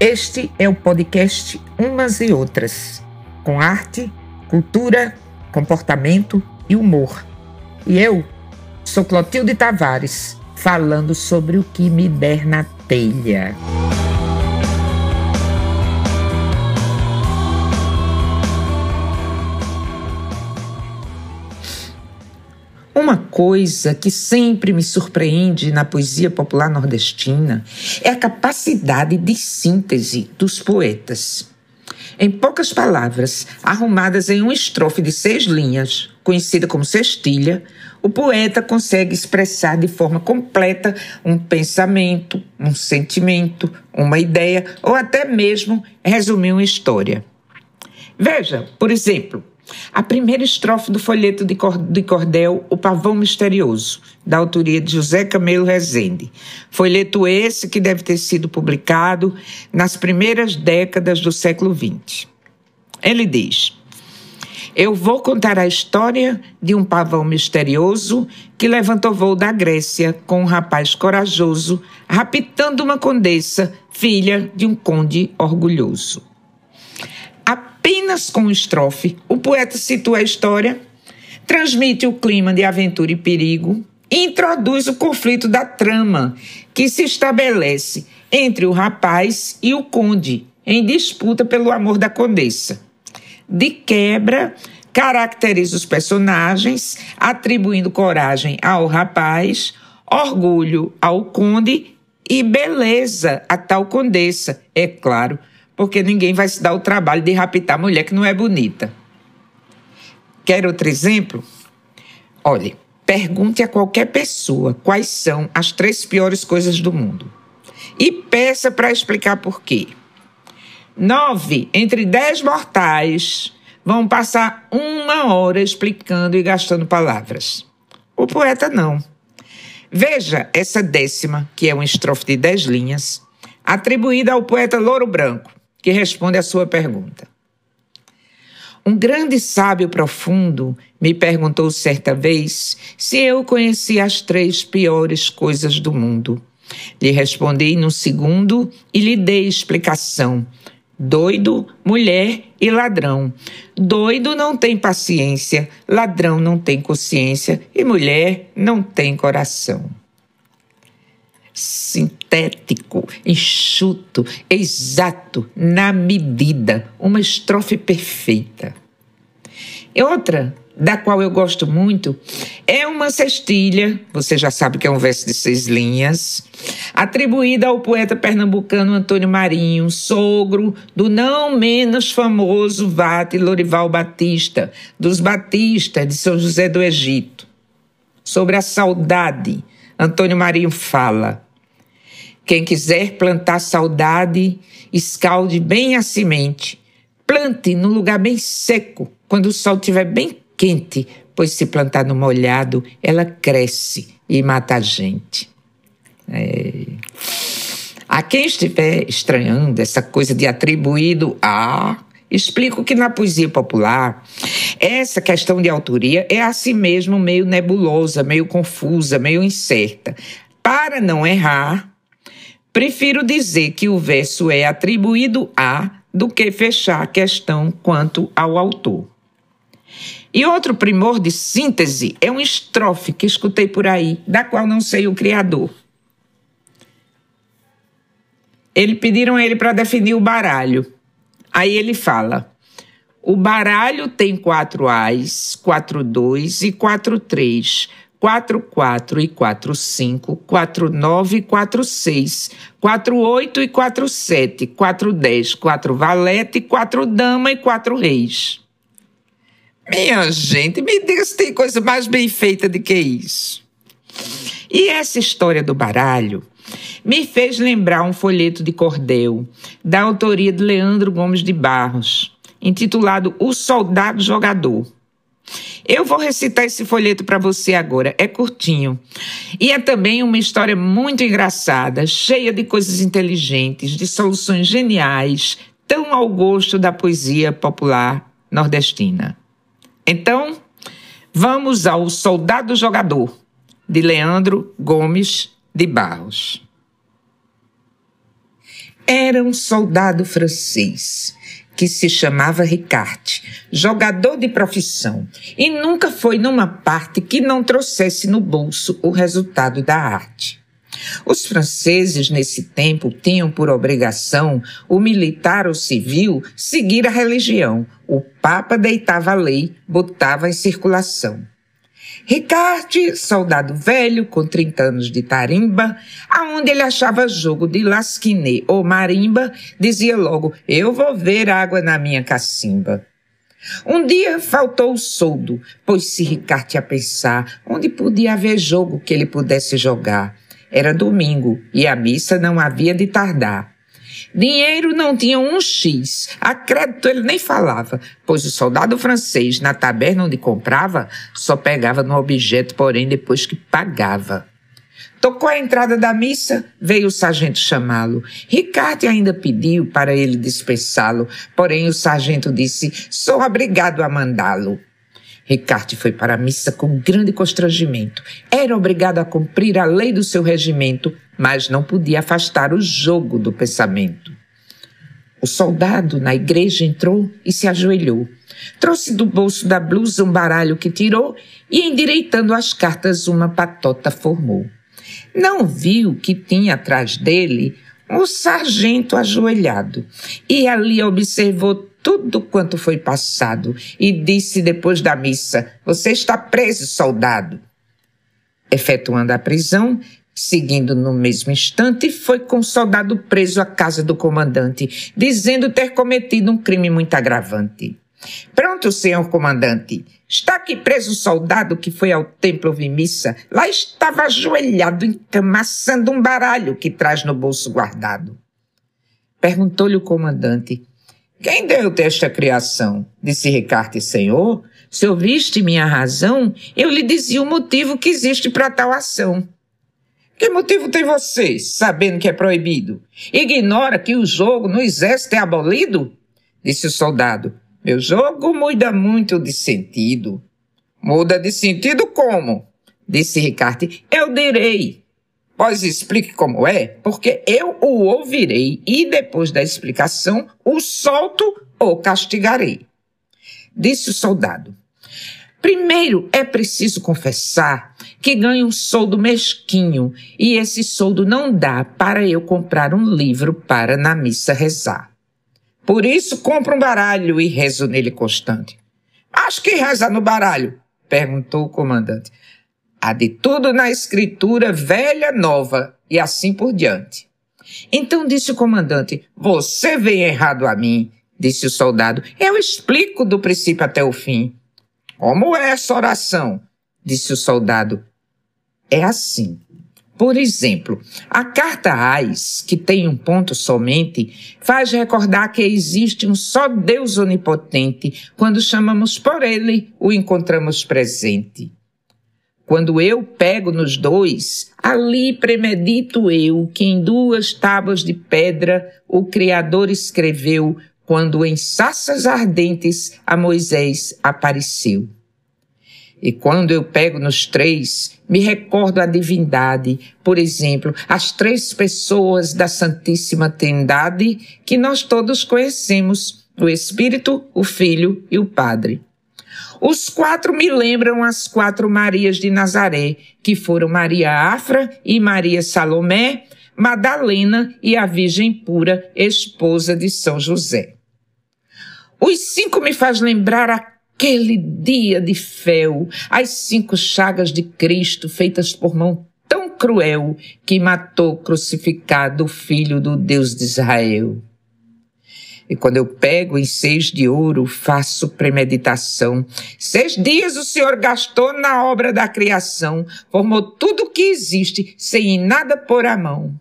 Este é o podcast Umas e Outras, com arte, cultura, comportamento e humor. E eu sou Clotilde Tavares, falando sobre o que me der na telha. Uma coisa que sempre me surpreende na poesia popular nordestina é a capacidade de síntese dos poetas. Em poucas palavras, arrumadas em uma estrofe de seis linhas, conhecida como sextilha, o poeta consegue expressar de forma completa um pensamento, um sentimento, uma ideia ou até mesmo resumir uma história. Veja, por exemplo, a primeira estrofe do folheto de cordel O Pavão Misterioso, da autoria de José Camelo Rezende. Folheto esse que deve ter sido publicado nas primeiras décadas do século XX. Ele diz: Eu vou contar a história de um pavão misterioso que levantou voo da Grécia com um rapaz corajoso, raptando uma condessa, filha de um conde orgulhoso. Apenas com estrofe, o poeta situa a história, transmite o clima de aventura e perigo e introduz o conflito da trama que se estabelece entre o rapaz e o conde em disputa pelo amor da condessa. De quebra, caracteriza os personagens, atribuindo coragem ao rapaz, orgulho ao conde e beleza à tal condessa, é claro, porque ninguém vai se dar o trabalho de raptar mulher que não é bonita. Quer outro exemplo? Olhe, pergunte a qualquer pessoa quais são as três piores coisas do mundo e peça para explicar por quê. Nove entre dez mortais vão passar uma hora explicando e gastando palavras. O poeta não. Veja essa décima, que é uma estrofe de dez linhas, atribuída ao poeta Louro Branco que responde à sua pergunta. Um grande sábio profundo me perguntou certa vez se eu conhecia as três piores coisas do mundo. Lhe respondi no segundo e lhe dei explicação. Doido, mulher e ladrão. Doido não tem paciência, ladrão não tem consciência e mulher não tem coração sintético, enxuto, exato, na medida, uma estrofe perfeita. E outra, da qual eu gosto muito, é uma cestilha, você já sabe que é um verso de seis linhas, atribuída ao poeta pernambucano Antônio Marinho, sogro do não menos famoso Vate Lorival Batista, dos Batistas de São José do Egito. Sobre a saudade, Antônio Marinho fala: quem quiser plantar saudade, escalde bem a semente. Plante num lugar bem seco, quando o sol estiver bem quente, pois se plantar no molhado, ela cresce e mata a gente. É. A quem estiver estranhando essa coisa de atribuído a, explico que na poesia popular, essa questão de autoria é assim mesmo meio nebulosa, meio confusa, meio incerta. Para não errar, Prefiro dizer que o verso é atribuído a do que fechar a questão quanto ao autor. E outro primor de síntese é uma estrofe que escutei por aí, da qual não sei o criador. Ele pediram ele para definir o baralho. Aí ele fala: o baralho tem quatro ais, quatro dois e quatro três, 44 e 45, 49 e 46, 48 e 47, 410, 4 valete, 4 dama e 4 reis. Minha gente, me diga se tem coisa mais bem feita do que isso. E essa história do baralho me fez lembrar um folheto de cordel, da autoria de Leandro Gomes de Barros, intitulado O Soldado Jogador. Eu vou recitar esse folheto para você agora. É curtinho. E é também uma história muito engraçada, cheia de coisas inteligentes, de soluções geniais, tão ao gosto da poesia popular nordestina. Então, vamos ao Soldado Jogador, de Leandro Gomes de Barros. Era um soldado francês que se chamava Ricard, jogador de profissão, e nunca foi numa parte que não trouxesse no bolso o resultado da arte. Os franceses, nesse tempo, tinham por obrigação, o militar ou civil, seguir a religião. O Papa deitava a lei, botava em circulação. Ricard, soldado velho, com 30 anos de tarimba, aonde ele achava jogo de lasquiné ou marimba, dizia logo, eu vou ver água na minha cacimba. Um dia faltou o soldo, pôs-se Ricard a pensar onde podia haver jogo que ele pudesse jogar. Era domingo e a missa não havia de tardar. Dinheiro não tinha um X. A crédito ele nem falava, pois o soldado francês, na taberna onde comprava, só pegava no objeto, porém, depois que pagava. Tocou a entrada da missa, veio o sargento chamá-lo. Ricardo ainda pediu para ele dispensá-lo, porém o sargento disse: Sou obrigado a mandá-lo. Ricardo foi para a missa com grande constrangimento. Era obrigado a cumprir a lei do seu regimento, mas não podia afastar o jogo do pensamento. O soldado na igreja entrou e se ajoelhou. Trouxe do bolso da blusa um baralho que tirou e, endireitando as cartas, uma patota formou. Não viu que tinha atrás dele um sargento ajoelhado e ali observou tudo quanto foi passado e disse depois da missa: Você está preso, soldado. Efetuando a prisão, seguindo no mesmo instante, foi com o soldado preso à casa do comandante, dizendo ter cometido um crime muito agravante. Pronto, senhor comandante. Está aqui preso o soldado que foi ao templo ouvir missa. Lá estava ajoelhado, encamaçando um baralho que traz no bolso guardado. Perguntou-lhe o comandante: quem deu-te esta criação? Disse Ricardo, Senhor. Se ouviste minha razão, eu lhe dizia o motivo que existe para tal ação. Que motivo tem você, sabendo que é proibido? Ignora que o jogo no exército é abolido? Disse o soldado. Meu jogo muda muito de sentido. Muda de sentido como? Disse Ricardo. Eu direi. Pois explique como é, porque eu o ouvirei e depois da explicação o solto ou castigarei. Disse o soldado. Primeiro é preciso confessar que ganho um soldo mesquinho e esse soldo não dá para eu comprar um livro para na missa rezar. Por isso compro um baralho e rezo nele constante. Mas que reza no baralho? perguntou o comandante. Há de tudo na escritura velha, nova e assim por diante. Então disse o comandante: Você vem errado a mim, disse o soldado. Eu explico do princípio até o fim. Como é essa oração? disse o soldado. É assim. Por exemplo, a carta Ais, que tem um ponto somente, faz recordar que existe um só Deus onipotente. Quando chamamos por ele, o encontramos presente. Quando eu pego nos dois, ali premedito eu que em duas tábuas de pedra o Criador escreveu quando em saças ardentes a Moisés apareceu. E quando eu pego nos três, me recordo a divindade, por exemplo, as três pessoas da Santíssima Trindade que nós todos conhecemos, o Espírito, o Filho e o Padre. Os quatro me lembram as quatro Marias de Nazaré, que foram Maria Afra e Maria Salomé, Madalena e a Virgem Pura, esposa de São José. Os cinco me faz lembrar aquele dia de fel, as cinco chagas de Cristo feitas por mão tão cruel que matou crucificado o filho do Deus de Israel. E quando eu pego em seis de ouro, faço premeditação. Seis dias o Senhor gastou na obra da criação, formou tudo o que existe, sem em nada pôr a mão.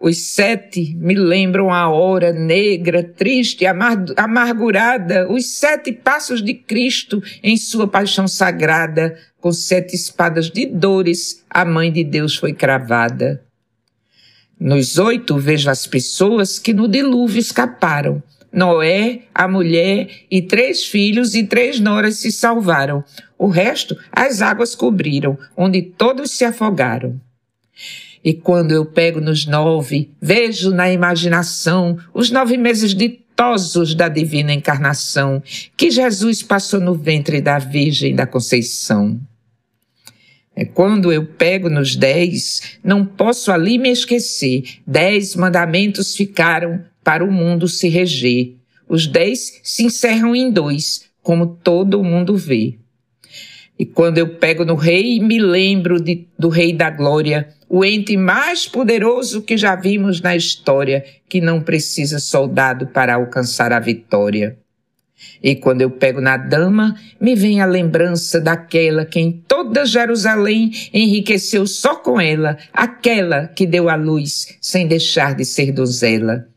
Os sete me lembram a hora negra, triste, amargurada, os sete passos de Cristo em sua paixão sagrada, com sete espadas de dores, a mãe de Deus foi cravada. Nos oito vejo as pessoas que no dilúvio escaparam. Noé, a mulher e três filhos e três noras se salvaram. O resto as águas cobriram, onde todos se afogaram. E quando eu pego nos nove, vejo na imaginação os nove meses ditosos da divina encarnação que Jesus passou no ventre da Virgem da Conceição. É quando eu pego nos dez, não posso ali me esquecer. Dez mandamentos ficaram para o mundo se reger. Os dez se encerram em dois, como todo mundo vê. E quando eu pego no rei, me lembro de, do rei da glória, o ente mais poderoso que já vimos na história, que não precisa soldado para alcançar a vitória. E quando eu pego na dama, me vem a lembrança daquela que em toda Jerusalém enriqueceu só com ela, aquela que deu a luz sem deixar de ser donzela.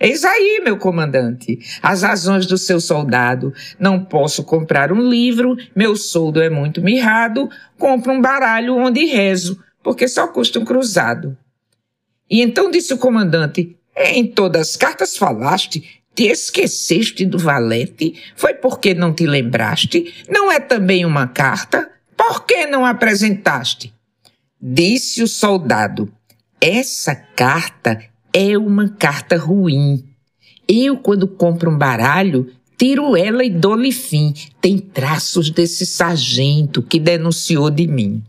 Eis aí, meu comandante, as razões do seu soldado. Não posso comprar um livro, meu soldo é muito mirrado, compro um baralho onde rezo, porque só custa um cruzado. E então disse o comandante, em todas as cartas falaste, te esqueceste do valete? Foi porque não te lembraste? Não é também uma carta? Por que não apresentaste? Disse o soldado, essa carta é uma carta ruim. Eu, quando compro um baralho, tiro ela e dou-lhe fim. Tem traços desse sargento que denunciou de mim.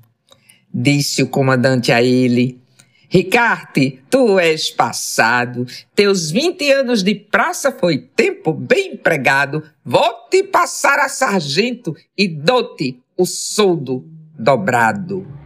Disse o comandante a ele. Ricarte, tu és passado. Teus vinte anos de praça foi tempo bem empregado. Vou te passar a sargento e dou-te o soldo dobrado.